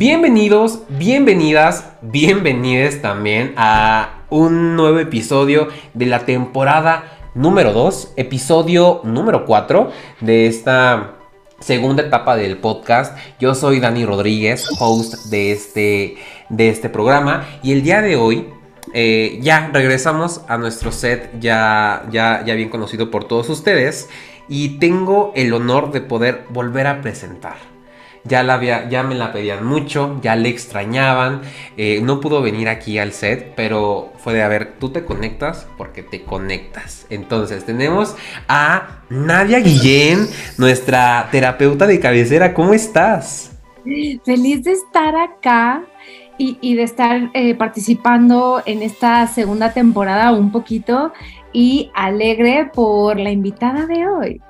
Bienvenidos, bienvenidas, bienvenides también a un nuevo episodio de la temporada número 2, episodio número 4 de esta segunda etapa del podcast. Yo soy Dani Rodríguez, host de este, de este programa y el día de hoy eh, ya regresamos a nuestro set ya, ya, ya bien conocido por todos ustedes y tengo el honor de poder volver a presentar ya, la había, ya me la pedían mucho, ya le extrañaban, eh, no pudo venir aquí al set, pero fue de, a ver, tú te conectas porque te conectas. Entonces tenemos a Nadia Guillén, nuestra terapeuta de cabecera, ¿cómo estás? Feliz de estar acá y, de estar eh, participando en esta segunda temporada un poquito y alegre por la invitada de hoy.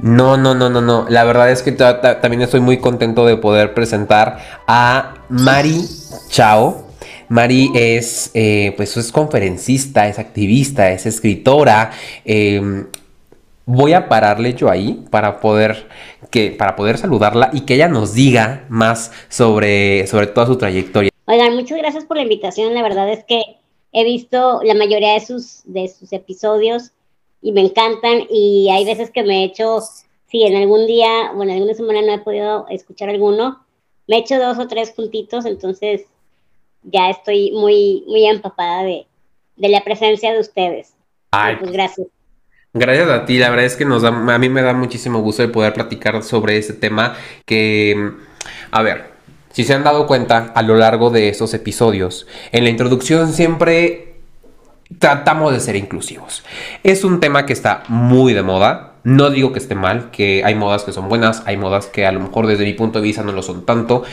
No, no, no, no, no. La verdad es que también estoy muy contento de poder presentar a Mari Chao. Mari es, eh, pues, es conferencista, es activista, es escritora. Em, voy a pararle yo ahí para poder, que, para poder saludarla y que ella nos diga más sobre, sobre toda su trayectoria. Oigan, muchas gracias por la invitación. La verdad es que he visto la mayoría de sus, de sus episodios y me encantan y hay veces que me he hecho, si en algún día o en alguna semana no he podido escuchar alguno, me he hecho dos o tres juntitos, entonces ya estoy muy, muy empapada de, la presencia de ustedes. Ay, pues gracias. Gracias a ti, la verdad es que nos da, a mí me da muchísimo gusto de poder platicar sobre este tema que, a ver, si se han dado cuenta a lo largo de estos episodios, en la introducción siempre tratamos de ser inclusivos. Es un tema que está muy de moda. No digo que esté mal, que hay modas que son buenas, hay modas que a lo mejor desde mi punto de vista no lo son tanto.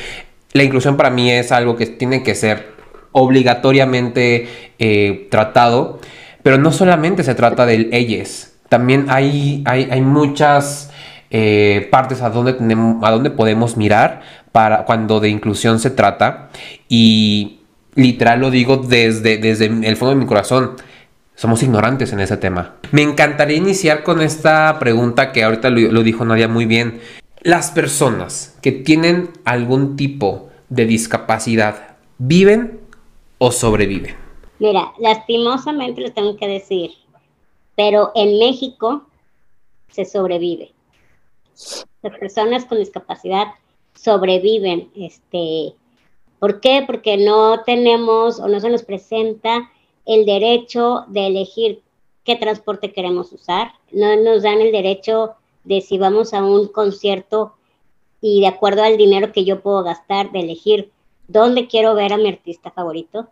La inclusión para mí es algo que tiene que ser obligatoriamente eh, tratado, pero no solamente se trata del ellos, también hay, hay, muchas eh, partes a donde, tenemos, a donde podemos mirar para cuando de inclusión se trata y literal lo digo desde, desde el fondo de mi corazón. Somos ignorantes en ese tema. Me encantaría iniciar con esta pregunta que ahorita lo, dijo Nadia muy bien. Las personas que tienen algún tipo de discapacidad, ¿viven o sobreviven? Mira, lastimosamente lo tengo que decir, pero en México se sobrevive. Las personas con discapacidad sobreviven. Este, ¿Por qué? Porque no tenemos o no se nos presenta el derecho de elegir qué transporte queremos usar. No nos dan el derecho de si vamos a un concierto y de acuerdo al dinero que yo puedo gastar, de elegir dónde quiero ver a mi artista favorito.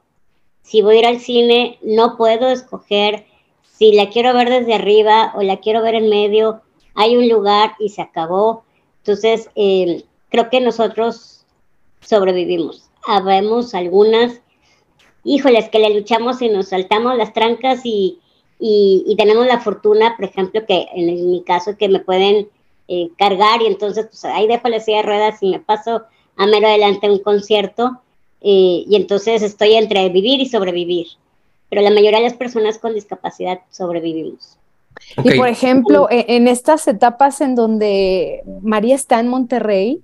Si voy a ir al cine, no puedo escoger si la quiero ver desde arriba o la quiero ver en medio. Hay un lugar y se acabó. Entonces, eh, creo que nosotros sobrevivimos. Habemos algunas, híjoles, que le luchamos y nos saltamos las trancas y, y, tenemos la fortuna, por ejemplo, que en, mi caso, que me pueden eh, cargar y entonces pues ahí dejo la silla de ruedas y me paso a mero adelante a un concierto eh, y entonces estoy entre vivir y sobrevivir. Pero la mayoría de las personas con discapacidad sobrevivimos. Y por ejemplo, e, en estas etapas en donde María está en Monterrey,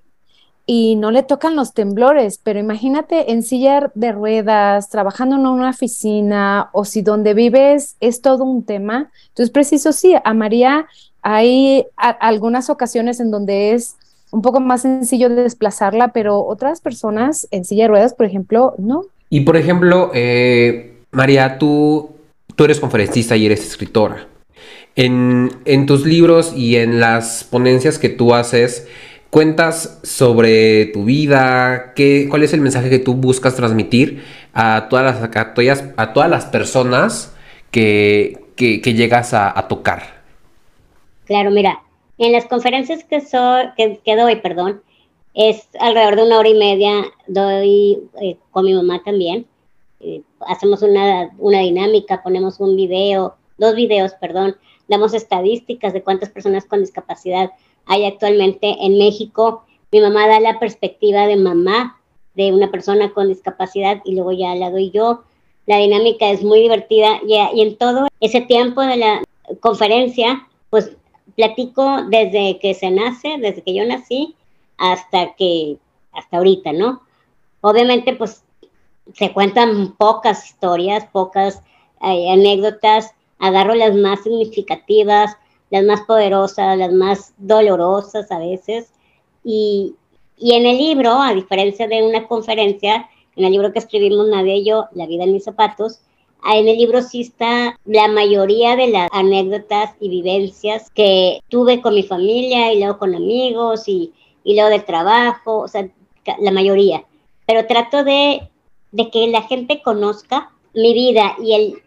y no le tocan los temblores, pero imagínate en silla de ruedas, trabajando en una oficina o si donde vives es todo un tema. Entonces, preciso, sí, a María hay algunas ocasiones en donde es un poco más sencillo de desplazarla, pero otras personas en silla de ruedas, por ejemplo, no. Y por ejemplo, eh, María, tú, tú eres conferencista y eres escritora. En, en tus libros y en las ponencias que tú haces, cuentas sobre tu vida, qué, cuál es el mensaje que tú buscas transmitir a todas las, a todas, las personas que, llegas a, tocar. Claro, mira, en las conferencias que, que, doy, perdón, es alrededor de una hora y media, doy eh, con mi mamá también. Eh, hacemos una, una dinámica, ponemos un video, dos videos, perdón, damos estadísticas de cuántas personas con discapacidad hay actualmente en México. Mi mamá da la perspectiva de mamá de una persona con discapacidad y luego ya la doy yo. La dinámica es muy divertida y, y en todo ese tiempo de la conferencia, pues platico desde que se nace, desde que yo nací hasta que, hasta ahorita, ¿no? Obviamente, pues se cuentan pocas historias, pocas eh, anécdotas, agarro las más significativas, las más poderosas, las más dolorosas a veces. Y, y en el libro, a diferencia de una conferencia, en el libro que escribimos Nadie y yo, La vida en mis zapatos, en el libro sí está la mayoría de las anécdotas y vivencias que tuve con mi familia y luego con amigos y, y luego del trabajo, o sea, la mayoría. Pero trato de, de que la gente conozca mi vida y el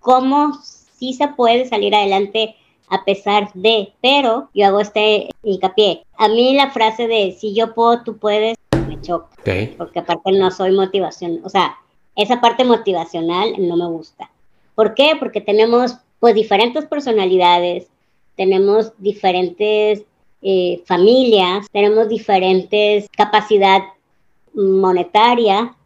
cómo sí se puede salir adelante a pesar de, pero yo hago este hincapié. A mí la frase de si yo puedo, tú puedes, me choca. Porque aparte no soy motivación, o sea, esa parte motivacional no me gusta. ¿Por qué? Porque tenemos pues diferentes personalidades, tenemos diferentes eh, familias, tenemos diferentes capacidad monetaria,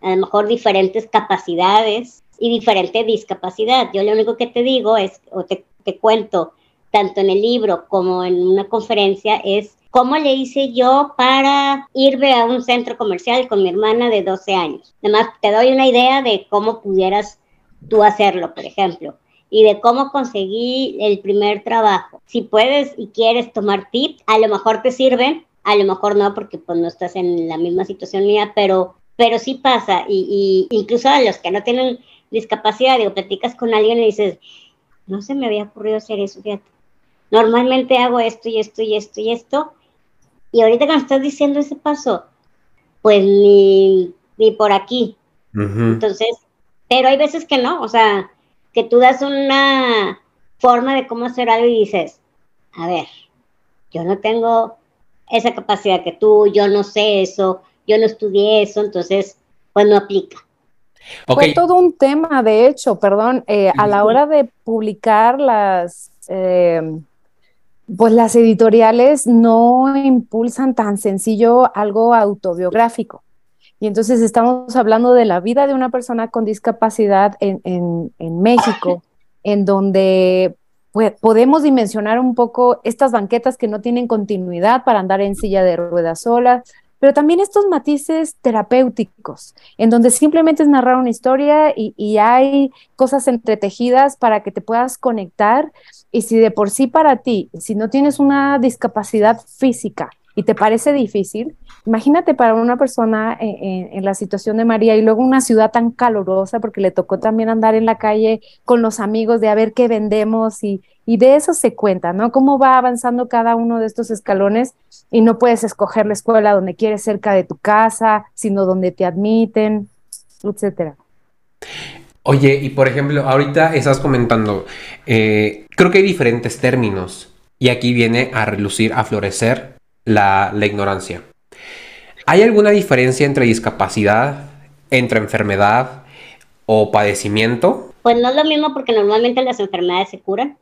a lo mejor diferentes capacidades y diferente discapacidad. Yo lo único que te digo es, o te, te cuento, tanto en el libro como en una conferencia, es cómo le hice yo para irme a un centro comercial con mi hermana de 12 años. Además, te doy una idea de cómo pudieras tú hacerlo, por ejemplo, y de cómo conseguí el primer trabajo. Si puedes y quieres tomar tips, a lo mejor te sirven, a lo mejor no, porque pues no estás en la misma situación mía, pero, pero sí pasa. Y, y incluso a los que no tienen discapacidad, digo, platicas con alguien y dices, no se me había ocurrido hacer eso, fíjate. Normalmente hago esto y esto y esto y esto, y ahorita que me estás diciendo ese paso, pues ni, ni por aquí. Entonces, pero hay veces que no, o sea, que tú das una forma de cómo hacer algo y dices, a ver, yo no tengo esa capacidad que tú, yo no sé eso, yo no estudié eso, entonces, pues no aplica. Fue todo un tema, de hecho, perdón, eh, a la hora de publicar las, eh, pues las editoriales no impulsan tan sencillo algo autobiográfico. Y entonces estamos hablando de la vida de una persona con discapacidad en, en, México, en donde pues, podemos dimensionar un poco estas banquetas que no tienen continuidad para andar en silla de ruedas solas, pero también estos matices terapéuticos, en donde simplemente es narrar una historia y, y, hay cosas entretejidas para que te puedas conectar. Y si de por sí para ti, si no tienes una discapacidad física y te parece difícil, imagínate para una persona en, en, la situación de María y luego una ciudad tan calurosa, porque le tocó también andar en la calle con los amigos de a ver qué vendemos y, y de eso se cuenta, ¿no? Cómo va avanzando cada uno de estos escalones y no puedes escoger la escuela donde quieres cerca de tu casa, sino donde te admiten, etcétera. Oye, y por ejemplo, ahorita estás comentando, eh, creo que hay diferentes términos y aquí viene a relucir, a florecer la, la ignorancia. ¿Hay alguna diferencia entre discapacidad, entre enfermedad o padecimiento? Pues no es lo mismo porque normalmente las enfermedades se curan.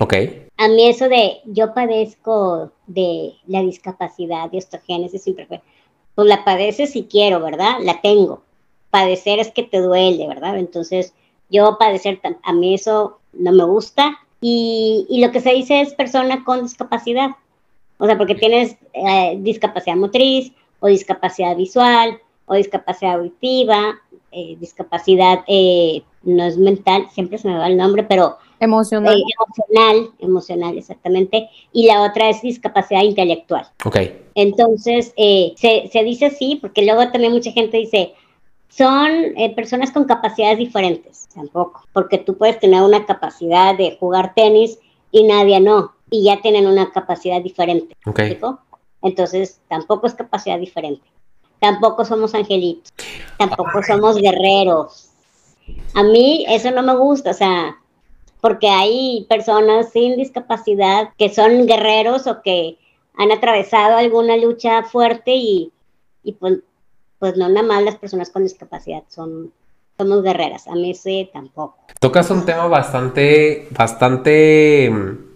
Ok. A mí eso de yo padezco de la discapacidad de osteogénesis imperfecta, pues la padeces si quiero, ¿verdad? La tengo. Padecer es que te duele, ¿verdad? Entonces, yo padecer, a mí eso no me gusta. Y, y lo que se dice es persona con discapacidad. O sea, porque tienes eh, discapacidad motriz o discapacidad visual o discapacidad auditiva, eh, discapacidad eh, no es mental, siempre se me va el nombre, pero Emocional. Eh, emocional, emocional, exactamente. Y la otra es discapacidad intelectual. Ok. Entonces, eh, se, se, dice así, porque luego también mucha gente dice, son eh, personas con capacidades diferentes. Tampoco, porque tú puedes tener una capacidad de jugar tenis y nadie no, y ya tienen una capacidad diferente. Entonces, tampoco es capacidad diferente. Tampoco somos angelitos. Tampoco somos guerreros. A mí eso no me gusta, o sea, porque hay personas sin discapacidad que son guerreros o que han atravesado alguna lucha fuerte y, pues, pues no nada más las personas con discapacidad son somos guerreras, a mí sí tampoco. Tocas un tema bastante, bastante mm,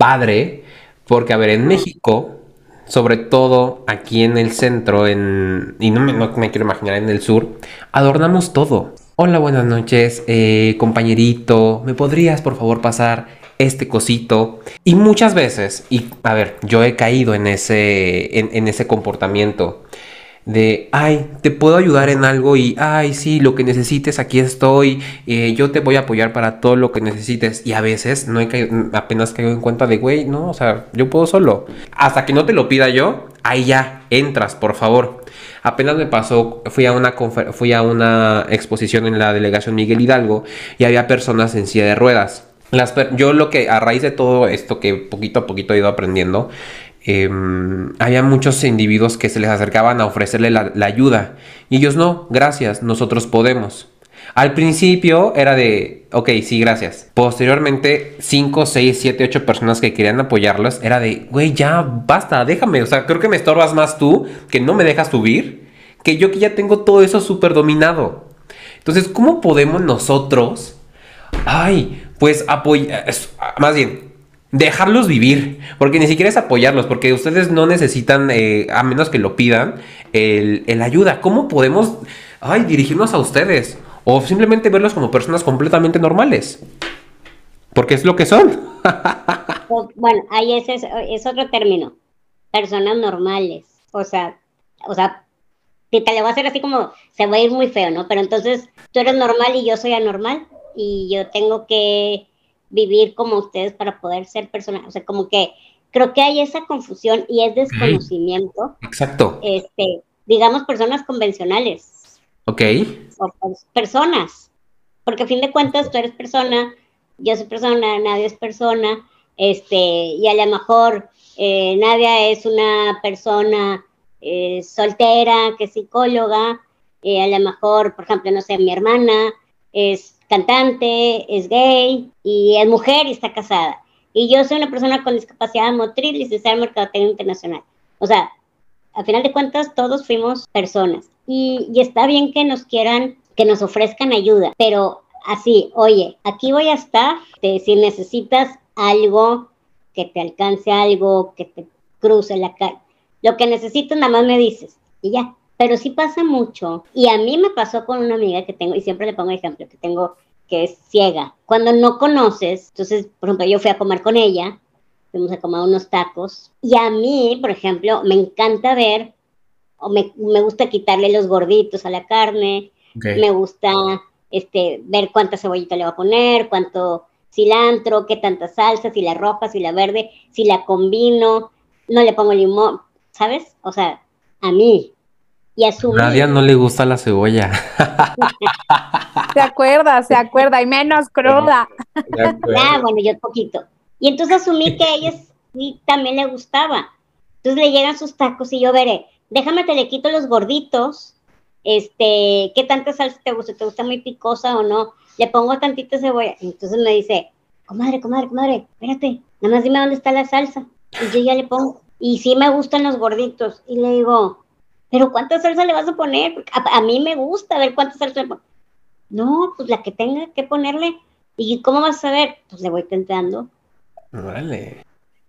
padre, porque a ver, en México, sobre todo aquí en el centro, en, y no me, no me quiero imaginar en el sur, adornamos todo. Hola, buenas noches, eh, compañerito. ¿Me podrías por favor pasar este cosito? Y muchas veces, y a ver, yo he caído en ese, en, ese comportamiento. De, ay, te puedo ayudar en algo y, ay, sí, lo que necesites, aquí estoy, eh, yo te voy a apoyar para todo lo que necesites. Y a veces no hay que, apenas caigo en cuenta de, güey, no, o sea, yo puedo solo. Hasta que no te lo pida yo, ahí ya, entras, por favor. Apenas me pasó, fui a una, fui a una exposición en la delegación Miguel Hidalgo y había personas en silla de ruedas. Las, yo lo que, a raíz de todo esto que poquito a poquito he ido aprendiendo, Em, había muchos individuos que se les acercaban a ofrecerle la, ayuda y ellos no, gracias, nosotros podemos. Al principio era de, ok, sí, gracias. Posteriormente, 5, 6, 7, 8 personas que querían apoyarlos era de, güey, ya basta, déjame. O sea, creo que me estorbas más tú, que no me dejas subir, que yo que ya tengo todo eso súper dominado. Entonces, ¿cómo podemos nosotros, ay, pues apoyar, más bien, dejarlos vivir, porque ni siquiera es apoyarlos, porque ustedes no necesitan, eh, a menos que lo pidan, el, ayuda. ¿Cómo podemos, ay, dirigirnos a ustedes? O simplemente verlos como personas completamente normales. Porque es lo que son. Pues, bueno, ahí es, es, otro término. Personas normales. O sea, o sea, te, te le voy a hacer así como, se va a ir muy feo, ¿no? Pero entonces tú eres normal y yo soy anormal y yo tengo que vivir como ustedes para poder ser personas, o sea, como que creo que hay esa confusión y es desconocimiento. Exacto. Este, digamos personas convencionales. Ok. O personas, porque a fin de cuentas tú eres persona, yo soy persona, nadie es persona, este, y a lo mejor eh, Nadia es una persona eh, soltera, que es psicóloga, eh, a lo mejor, por ejemplo, no sé, mi hermana es cantante, es gay y es mujer y está casada. Y yo soy una persona con discapacidad motriz, licenciada en Mercadotecnia Internacional. O sea, a final de cuentas todos fuimos personas. Y, está bien que nos quieran, que nos ofrezcan ayuda, pero así, oye, aquí voy a estar, si necesitas algo, que te alcance algo, que te cruce la calle, lo que necesitas nada más me dices y ya pero sí pasa mucho. Y a mí me pasó con una amiga que tengo, y siempre le pongo ejemplo, que tengo, que es ciega. Cuando no conoces, entonces, por ejemplo, yo fui a comer con ella, fuimos a comer unos tacos, y a mí, por ejemplo, me encanta ver, o me, gusta quitarle los gorditos a la carne, me gusta este, ver cuánta cebollita le va a poner, cuánto cilantro, qué tanta salsa, si la roja, si la verde, si la combino, no le pongo limón, ¿sabes? O sea, a mí, y asumir. Nadia no le gusta la cebolla. Se acuerda, se acuerda, y menos cruda. Ah, bueno, yo poquito. Y entonces asumí que a ella sí también le gustaba. Entonces le llegan sus tacos y yo veré, déjame te le quito los gorditos, este, ¿qué tanta salsa te gusta? ¿Te gusta muy picosa o no? Le pongo tantita cebolla. Entonces me dice, comadre, comadre, comadre, espérate, nada más dime dónde está la salsa. Y yo ya le pongo. Y sí me gustan los gorditos. Y le digo, pero ¿cuánta salsa le vas a poner? Porque a, mí me gusta ver cuánta salsa le pongo. No, pues la que tenga que ponerle. ¿Y cómo vas a saber? Pues le voy tentando. Vale.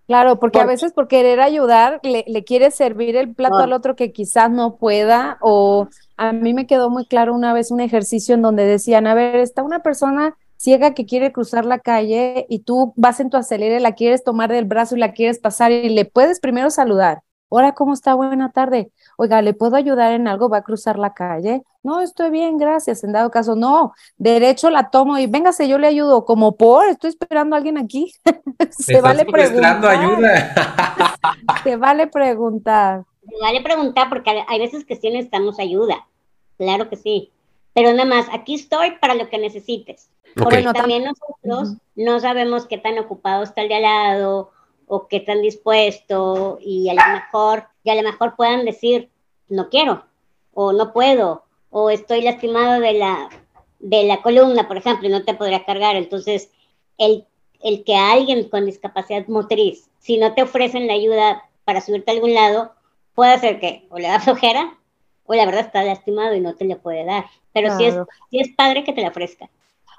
Claro, porque a veces por querer ayudar le, le quieres servir el plato al otro que quizás no pueda o a mí me quedó muy claro una vez un ejercicio en donde decían, a ver, está una persona ciega que quiere cruzar la calle y tú vas en tu acelere, la quieres tomar del brazo y la quieres pasar y le puedes primero saludar. Hola, ¿cómo está? Buena tarde oiga, ¿le puedo ayudar en algo? ¿Va a cruzar la calle? No, estoy bien, gracias. En dado caso, no, derecho la tomo y véngase, yo le ayudo. Como por, estoy esperando a alguien aquí. Se vale preguntar. ayuda. Se vale preguntar. Se vale preguntar porque hay veces que sí necesitamos ayuda. Claro que sí. Pero nada más, aquí estoy para lo que necesites. Porque también nosotros no sabemos qué tan ocupado está el de al lado o qué tan dispuesto y a lo mejor, y a lo mejor puedan decir, no quiero, o no puedo, o estoy lastimado de la, de la columna, por ejemplo, y no te podría cargar. Entonces, el, el que alguien con discapacidad motriz, si no te ofrecen la ayuda para subirte a algún lado, puede ser que o le da flojera, o la verdad está lastimado y no te le puede dar. Pero sí, es, sí es padre que te la ofrezca.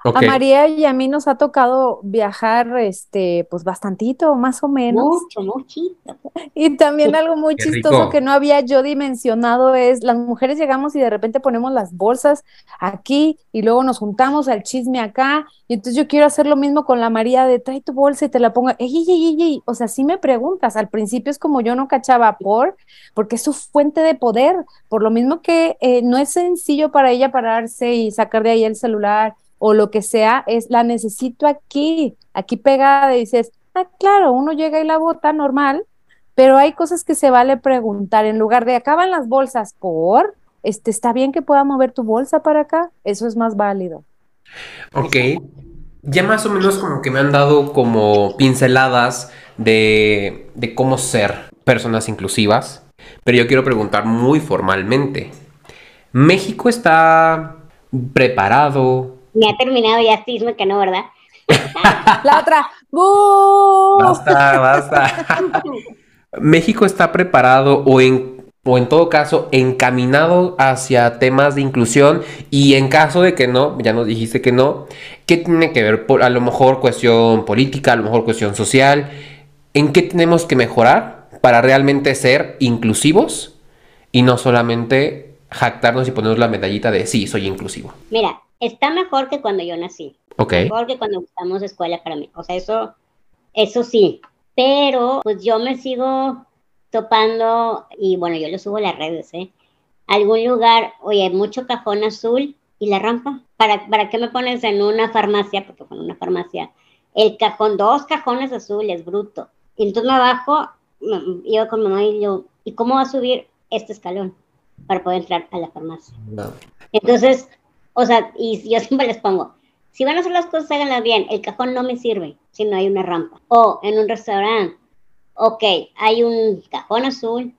A María y a mí nos ha tocado viajar, este, pues bastantito, más o menos. Mucho, muchito. Y también algo muy chistoso que no había yo dimensionado es, las mujeres llegamos y de repente ponemos las bolsas aquí y luego nos juntamos al chisme acá. Y entonces yo quiero hacer lo mismo con la María de trae tu bolsa y te la pongo. Ey, ey, ey, ey. O sea, sí me preguntas. Al principio es como yo no cachaba por, porque es su fuente de poder. Por lo mismo que eh, no es sencillo para ella pararse y sacar de ahí el celular o lo que sea, es la necesito aquí, aquí pegada y dices, ah, claro, uno llega y la bota normal, pero hay cosas que se vale preguntar, en lugar de acaban las bolsas por, este, está bien que pueda mover tu bolsa para acá, eso es más válido. Ok, ya más o menos como que me han dado como pinceladas de, de cómo ser personas inclusivas, pero yo quiero preguntar muy formalmente, ¿México está preparado me ha terminado ya cisma que no, ¿verdad? La otra, Basta, basta. México está preparado o en, o en todo caso encaminado hacia temas de inclusión y en caso de que no, ya nos dijiste que no, ¿qué tiene que ver? Por, a lo mejor cuestión política, a lo mejor cuestión social. ¿En qué tenemos que mejorar para realmente ser inclusivos y no solamente jactarnos y ponernos la medallita de sí, soy inclusivo? Mira, está mejor que cuando yo nací. Mejor que cuando buscamos escuela para mí. O sea, eso, eso sí. Pero pues yo me sigo topando, y bueno, yo lo subo a las redes, ¿eh? Algún lugar, oye, mucho cajón azul y la rampa. ¿Para, ¿Para qué me pones en una farmacia? Porque en una farmacia. El cajón, dos cajones azules, bruto. Y entonces me bajo, iba con mamá y yo, ¿y cómo va a subir este escalón para poder entrar a la farmacia? Entonces, o sea, y yo siempre les pongo, si van a hacer las cosas, háganlas bien. El cajón no me sirve si no hay una rampa. O en un restaurante, ok, hay un cajón azul,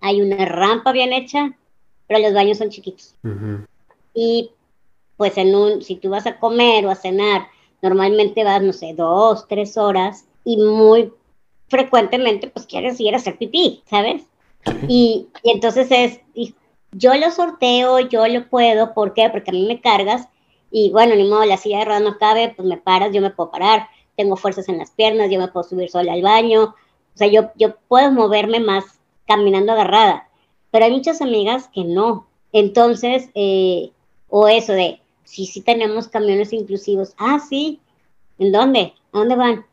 hay una rampa bien hecha, pero los baños son chiquitos. Y pues en un, si tú vas a comer o a cenar, normalmente vas, no sé, dos, tres horas y muy frecuentemente pues quieres ir a hacer pipí, ¿sabes? Y, y entonces es, yo lo sorteo, yo lo puedo, ¿por qué? Porque a mí me cargas y bueno, ni modo, la silla de ruedas no cabe, pues me paras, yo me puedo parar, tengo fuerzas en las piernas, yo me puedo subir sola al baño, o sea, yo, yo puedo moverme más caminando agarrada, pero hay muchas amigas que no. Entonces, eh, o eso de, sí, sí tenemos camiones inclusivos, ah, sí, ¿en dónde? ¿A dónde van?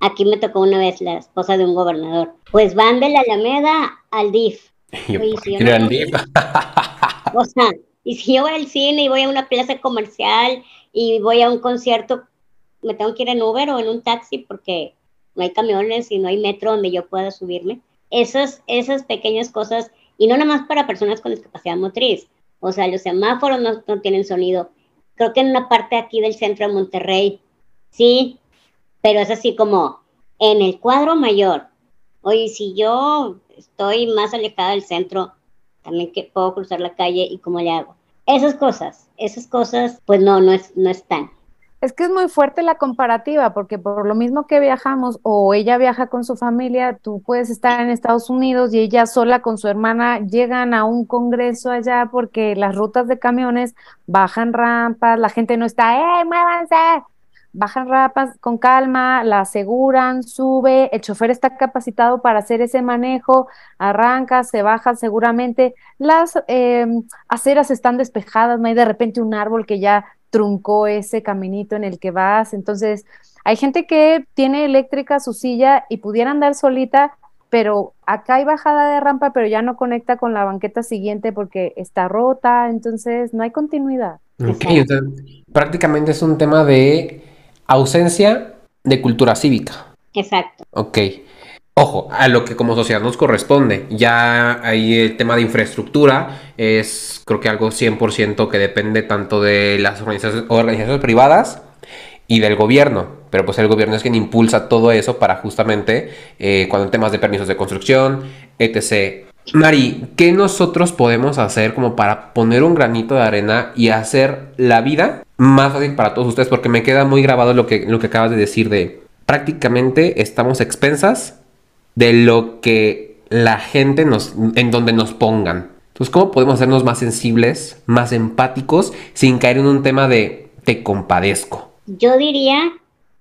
Aquí me tocó una vez la esposa de un gobernador. Pues van de la Alameda al DIF. O sea, y si yo voy al cine y voy a una plaza comercial y voy a un concierto, me tengo que ir en Uber o en un taxi porque no hay camiones y no hay metro donde yo pueda subirme. Esas, esas pequeñas cosas, y no nada más para personas con discapacidad motriz. O sea, los semáforos no, no tienen sonido. Creo que en una parte aquí del centro de Monterrey, sí, pero es así como en el cuadro mayor. Oye, si yo estoy más alejada del centro, también que puedo cruzar la calle y cómo le hago. Esas cosas, esas cosas, pues no, no, es, no están. Es que es muy fuerte la comparativa, porque por lo mismo que viajamos o ella viaja con su familia, tú puedes estar en Estados Unidos y ella sola con su hermana llegan a un congreso allá porque las rutas de camiones bajan rampas, la gente no está, ¡eh, muévanse! Bajan rapas con calma, la aseguran, sube, el chofer está capacitado para hacer ese manejo, arranca, se baja seguramente, las em, aceras están despejadas, no hay de repente un árbol que ya truncó ese caminito en el que vas, entonces hay gente que tiene eléctrica su silla y pudiera andar solita, pero acá hay bajada de rampa, pero ya no conecta con la banqueta siguiente porque está rota, entonces no hay continuidad. prácticamente es un tema de ausencia de cultura cívica. Exacto. Ok. Ojo, a lo que como sociedad nos corresponde. Ya ahí el tema de infraestructura es creo que algo 100% que depende tanto de las organizaciones, privadas y del gobierno. Pero pues el gobierno es quien impulsa todo eso para justamente eh, cuando en temas de permisos de construcción, etc. Mari, ¿qué nosotros podemos hacer como para poner un granito de arena y hacer la vida más fácil para todos ustedes? Porque me queda muy grabado lo que, lo que acabas de decir de prácticamente estamos expensas de lo que la gente nos, en donde nos pongan. Entonces, ¿cómo podemos hacernos más sensibles, más empáticos, sin caer en un tema de te compadezco. Yo diría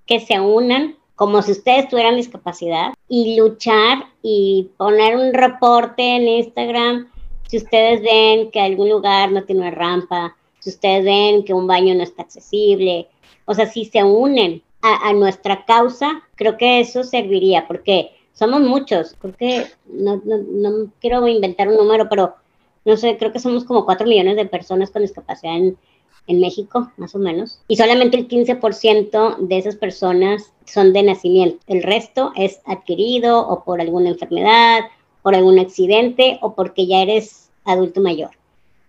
que se unan como si ustedes tuvieran discapacidad y luchar y poner un reporte en Instagram. Si ustedes ven que algún lugar no tiene una rampa, si ustedes ven que un baño no está accesible, o sea, si se unen a, nuestra causa, creo que eso serviría, porque somos muchos, creo que no, no, no quiero inventar un número, pero no sé, creo que somos como 4 millones de personas con discapacidad en, en México, más o menos, y solamente el 15% de esas personas son de nacimiento. El resto es adquirido o por alguna enfermedad, por algún accidente o porque ya eres adulto mayor.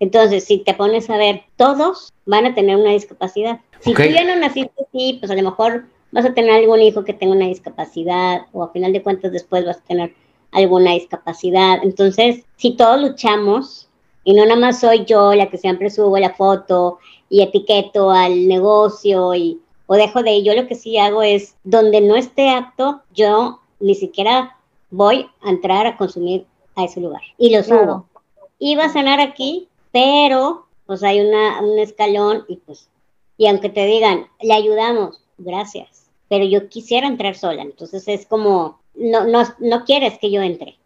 Entonces, si te pones a ver, todos van a tener una discapacidad. Si tú ya no naciste así, pues a lo mejor vas a tener algún hijo que tenga una discapacidad o a final de cuentas después vas a tener alguna discapacidad. Entonces, si todos luchamos y no nada más soy yo la que siempre subo la foto y etiqueto al negocio y o dejo de ir, yo lo que sí hago es donde no esté apto, yo ni siquiera voy a entrar a consumir a ese lugar y lo subo. Iba a cenar aquí, pero pues hay una, un escalón y pues, y aunque te digan, le ayudamos, gracias, pero yo quisiera entrar sola, entonces es como, no, no, no quieres que yo entre.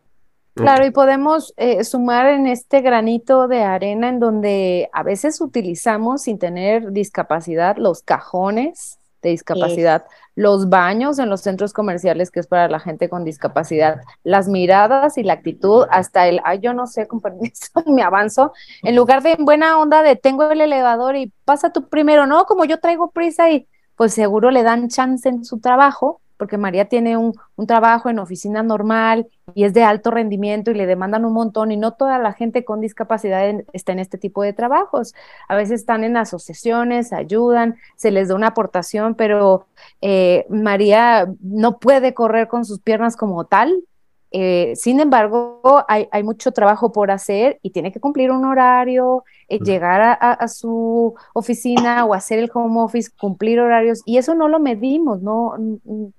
Claro, y podemos eh, sumar en este granito de arena en donde a veces utilizamos sin tener discapacidad los cajones de discapacidad, los baños en los centros comerciales que es para la gente con discapacidad, las miradas y la actitud, hasta el, ay, yo no sé, con permiso, me avanzo, en lugar de en buena onda de tengo el elevador y pasa tú primero, no, como yo traigo prisa y pues seguro le dan chance en su trabajo porque María tiene un, trabajo en oficina normal y es de alto rendimiento y le demandan un montón y no toda la gente con discapacidad está en este tipo de trabajos. A veces están en asociaciones, ayudan, se les da una aportación, pero eh, María no puede correr con sus piernas como tal, eh, sin embargo, hay, mucho trabajo por hacer y tiene que cumplir un horario, eh, llegar a, su oficina o hacer el home office, cumplir horarios, y eso no lo medimos, no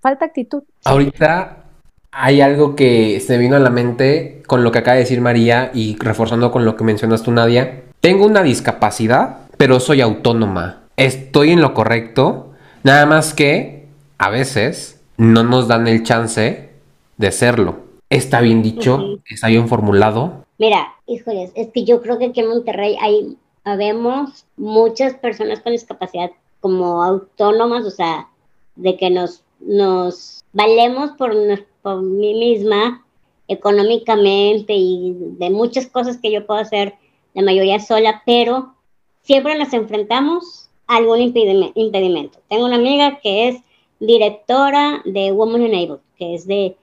falta actitud. Ahorita hay algo que se vino a la mente con lo que acaba de decir María y reforzando con lo que mencionas tú, Nadia. Tengo una discapacidad, pero soy autónoma. Estoy en lo correcto, nada más que a veces no nos dan el chance de serlo. ¿Está bien dicho? ¿Está bien formulado? Mira, híjoles, es que yo creo que aquí en Monterrey hay, habemos muchas personas con discapacidad como autónomas, o sea, de que nos, nos valemos por, por mí misma económicamente y de muchas cosas que yo puedo hacer, la mayoría sola, pero siempre nos enfrentamos a algún impedimento. Tengo una amiga que es directora de Women Enabled, que es de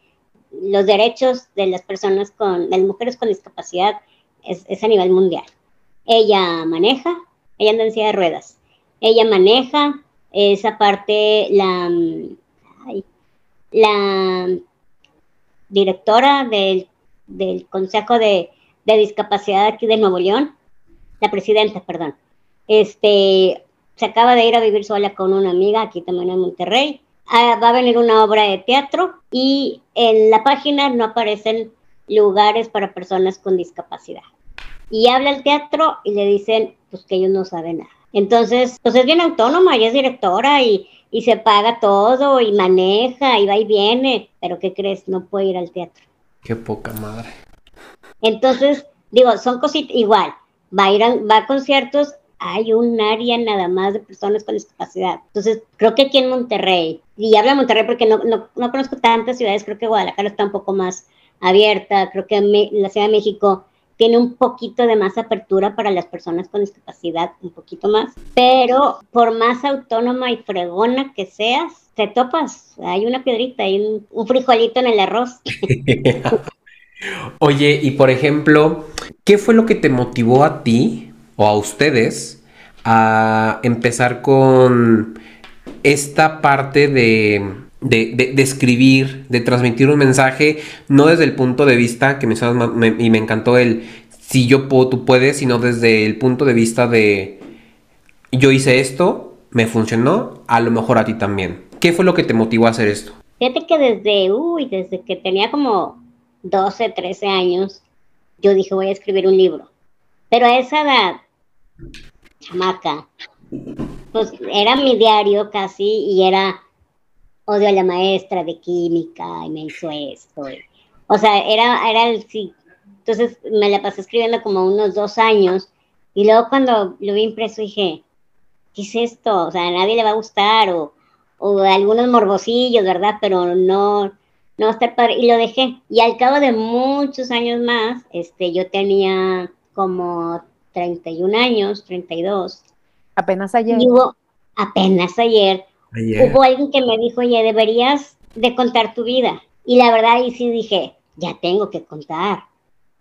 los derechos de las personas con, de las mujeres con discapacidad es, a nivel mundial. Ella maneja, ella anda en silla de ruedas, ella maneja esa parte, la, la directora del, Consejo de, de, Discapacidad aquí de Nuevo León, la presidenta, perdón, este, se acaba de ir a vivir sola con una amiga aquí también en Monterrey va a venir una obra de teatro y en la página no aparecen lugares para personas con discapacidad. Y habla el teatro y le dicen pues que ellos no saben nada. Entonces, pues es bien autónoma, ella es directora y, y se paga todo y maneja y va y viene, pero ¿qué crees? No puede ir al teatro. Qué poca madre. Entonces, digo, son cositas igual, va a ir va a conciertos hay un área nada más de personas con discapacidad. Entonces, creo que aquí en Monterrey, y hablo de Monterrey porque no, no, no conozco tantas ciudades, creo que Guadalajara está un poco más abierta, creo que la Ciudad de México tiene un poquito de más apertura para las personas con discapacidad, un poquito más, pero por más autónoma y fregona que seas, te topas, hay una piedrita, hay un, un frijolito en el arroz. Oye, y por ejemplo, ¿qué fue lo que te motivó a ti o a ustedes a empezar con esta parte de, de, escribir, de transmitir un mensaje, no desde el punto de vista que me, y me encantó el si yo puedo, tú puedes, sino desde el punto de vista de yo hice esto, me funcionó, a lo mejor a ti también. ¿Qué fue lo que te motivó a hacer esto? Fíjate que desde, uy, desde que tenía como 12, 13 años, yo dije voy a escribir un libro. Pero a esa edad chamaca, pues era mi diario casi y era odio a la maestra de química y me hizo esto. o sea, era, era el sí. Entonces me la pasé escribiendo como unos dos años y luego cuando lo vi impreso dije, ¿qué es esto? O sea, a nadie le va a gustar o, o algunos morbosillos, ¿verdad? Pero no, no va a estar padre. Y lo dejé. Y al cabo de muchos años más, este, yo tenía como 31 años, 32. Apenas ayer. Y hubo, apenas ayer, hubo alguien que me dijo, oye, deberías de contar tu vida. Y la verdad, y sí dije, ya tengo que contar.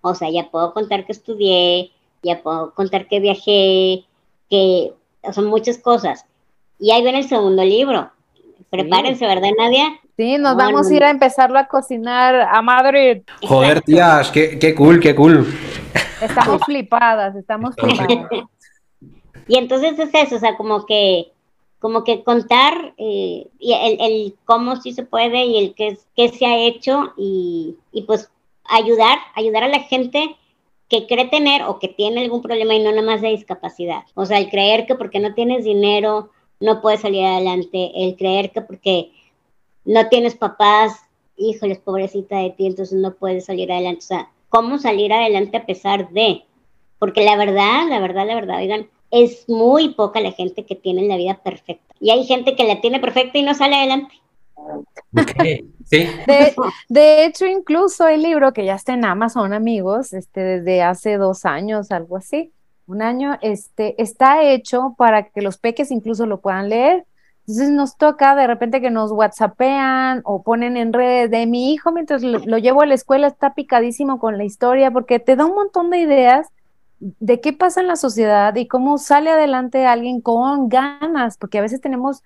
O sea, ya puedo contar que estudié, ya puedo contar que viajé, que, o sea, muchas cosas. Y ahí viene el segundo libro. Prepárense, ¿verdad, Nadia? Sí, nos vamos a ir a empezarlo a cocinar a Madrid. Joder, tías, qué, qué cool, qué cool. Estamos flipadas, estamos flipadas. Y entonces es eso, o sea, como que, como que contar eh, y el, el, cómo sí se puede y el qué, qué se ha hecho y, y pues ayudar, ayudar a la gente que cree tener o que tiene algún problema y no nada más de discapacidad. O sea, el creer que porque no tienes dinero no puedes salir adelante, el creer que porque no tienes papás, híjoles, pobrecita de ti, entonces no puedes salir adelante. O sea, ¿cómo salir adelante a pesar de? Porque la verdad, la verdad, la verdad, oigan, es muy poca la gente que tiene la vida perfecta. Y hay gente que la tiene perfecta y no sale adelante. Sí. De, hecho, incluso el libro que ya está en Amazon, amigos, este, desde hace dos años, algo así, un año, este, está hecho para que los peques incluso lo puedan leer. Entonces nos toca de repente que nos whatsappean o ponen en redes de mi hijo mientras lo, lo, llevo a la escuela está picadísimo con la historia porque te da un montón de ideas de qué pasa en la sociedad y cómo sale adelante alguien con ganas, porque a veces tenemos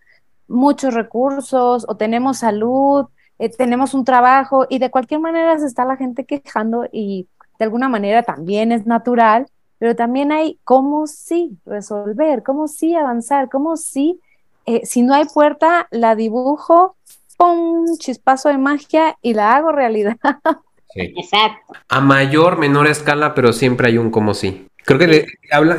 muchos recursos o tenemos salud, eh, tenemos un trabajo y de cualquier manera se está la gente quejando y de alguna manera también es natural, pero también hay cómo sí resolver, cómo sí avanzar, cómo sí, eh, si no hay puerta, la dibujo, ¡pum! chispazo de magia y la hago realidad. Exacto. A mayor, menor escala, pero siempre hay un como sí. Creo que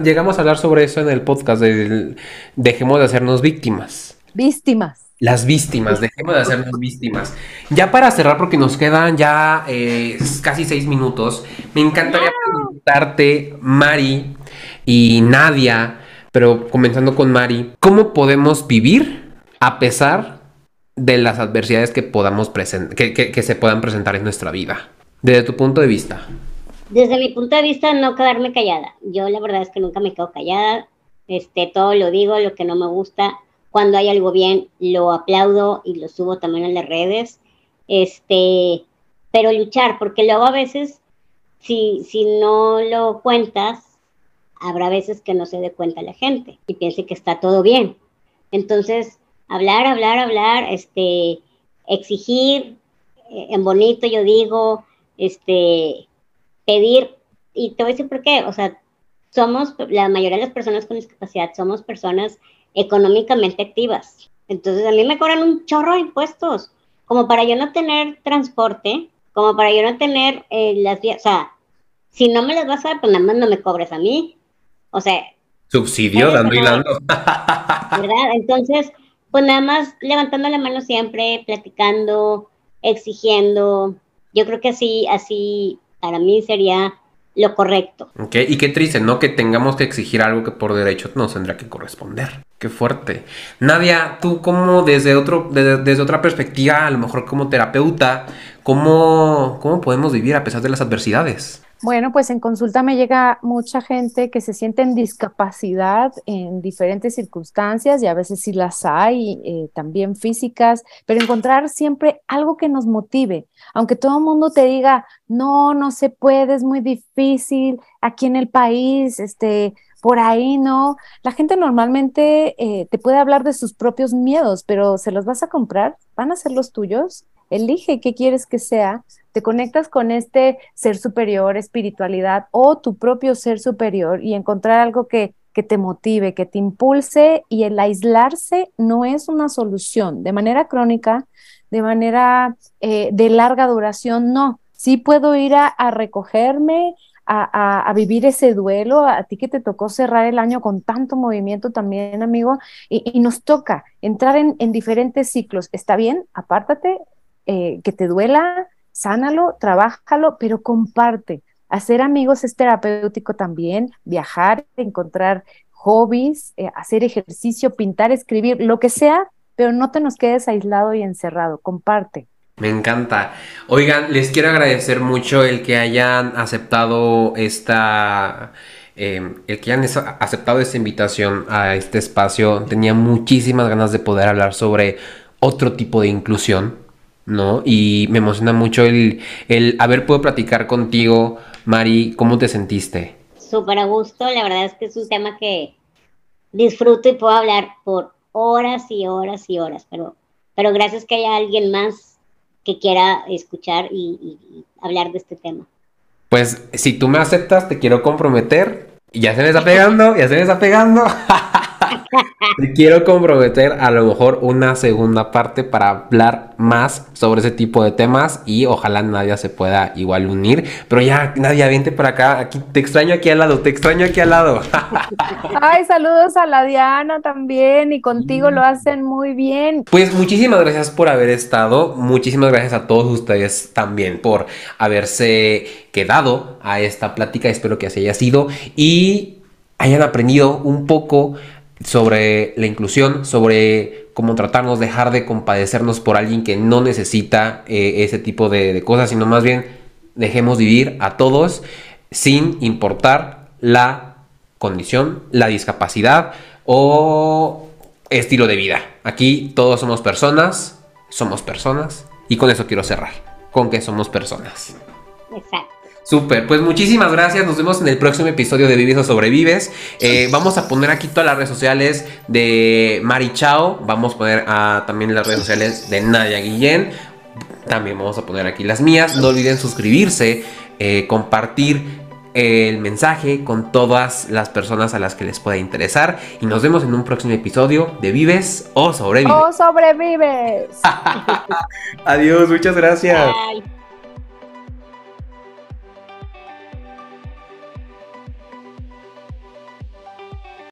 llegamos a hablar sobre eso en el podcast de dejemos de hacernos víctimas. Víctimas. Las víctimas, dejemos de hacernos víctimas. Ya para cerrar, porque nos quedan ya eh, casi seis minutos, me encantaría preguntarte, Mari y Nadia, pero comenzando con Mari, ¿cómo podemos vivir a pesar de las adversidades que podamos que, que se puedan presentar en nuestra vida? Desde tu punto de vista. Desde mi punto de vista, no quedarme callada. Yo la verdad es que nunca me quedo callada. Este, todo lo digo, lo que no me gusta, cuando hay algo bien, lo aplaudo y lo subo también en las redes. Este, pero luchar, porque luego a veces, si, si no lo cuentas, habrá veces que no se dé cuenta la gente y piense que está todo bien. Entonces, hablar, hablar, hablar, este, exigir, eh, en bonito yo digo, este, pedir, y te voy a decir por qué, o sea, somos, la mayoría de las personas con discapacidad somos personas económicamente activas. Entonces a mí me cobran un chorro de impuestos, como para yo no tener transporte, como para yo no tener eh, las vías, o sea, si no me las vas a dar, pues nada más no me cobres a mí. O sea... Subsidio, dando y dando. ¿Verdad? Entonces, pues nada más levantando la mano siempre, platicando, exigiendo. Yo creo que así, así para mí sería lo correcto. Ok, y qué triste, ¿no? Que tengamos que exigir algo que por derecho nos tendrá que corresponder. Qué fuerte. Nadia, tú como desde, otro, desde, otra perspectiva, a lo mejor como terapeuta, ¿cómo, ¿cómo podemos vivir a pesar de las adversidades? Bueno, pues en consulta me llega mucha gente que se siente en discapacidad en diferentes circunstancias y a veces sí las hay, eh, también físicas, pero encontrar siempre algo que nos motive, aunque todo el mundo te diga, no, no se puede, es muy difícil, aquí en el país, este, por ahí no. La gente normalmente eh, te puede hablar de sus propios miedos, pero ¿se los vas a comprar? ¿Van a ser los tuyos? Elige qué quieres que sea. Te conectas con este ser superior, espiritualidad o tu propio ser superior y encontrar algo que, te motive, que te impulse y el aislarse no es una solución. De manera crónica, de manera eh, de larga duración, no. Sí puedo ir a, a recogerme, a, vivir ese duelo, a ti que te tocó cerrar el año con tanto movimiento también, amigo, y, nos toca entrar en, diferentes ciclos. Está bien, apártate, eh, que te duela, sánalo, trabájalo, pero comparte. Hacer amigos es terapéutico también, viajar, encontrar hobbies, eh, hacer ejercicio, pintar, escribir, lo que sea, pero no te nos quedes aislado y encerrado, comparte. Me encanta. Oigan, les quiero agradecer mucho el que hayan aceptado esta... Em, el que hayan aceptado esta invitación a este espacio. Tenía muchísimas ganas de poder hablar sobre otro tipo de inclusión, ¿no? Y me emociona mucho el, el haber podido platicar contigo, Mari. ¿Cómo te sentiste? Súper a gusto. La verdad es que es un tema que disfruto y puedo hablar por horas y horas y horas, pero, pero gracias que haya alguien más que quiera escuchar y, hablar de este tema. Pues si tú me aceptas, te quiero comprometer. Ya se me está pegando, ya se me está pegando. Te quiero comprometer a lo mejor una segunda parte para hablar más sobre ese tipo de temas y ojalá Nadia se pueda igual unir. Pero ya, Nadia, vente para acá. Aquí, te extraño aquí al lado, te extraño aquí al lado. Ay, saludos a la Diana también y contigo lo hacen muy bien. Pues muchísimas gracias por haber estado. Muchísimas gracias a todos ustedes también por haberse quedado a esta plática. Espero que así haya sido y hayan aprendido un poco sobre la inclusión, sobre cómo tratarnos, dejar de compadecernos por alguien que no necesita eh, ese tipo de, cosas, sino más bien dejemos vivir a todos sin importar la condición, la discapacidad o estilo de vida. Aquí todos somos personas, somos personas y con eso quiero cerrar, con que somos personas. Exacto. Súper, pues muchísimas gracias. Nos vemos en el próximo episodio de Vives o Sobrevives. Eh, vamos a poner aquí todas las redes sociales de Mari Chao. Vamos a poner ah, también las redes sociales de Nadia Guillén. También vamos a poner aquí las mías. No olviden suscribirse, eh, compartir el mensaje con todas las personas a las que les pueda interesar. Y nos vemos en un próximo episodio de Vives o Sobrevives. O Sobrevives. Adiós, muchas gracias.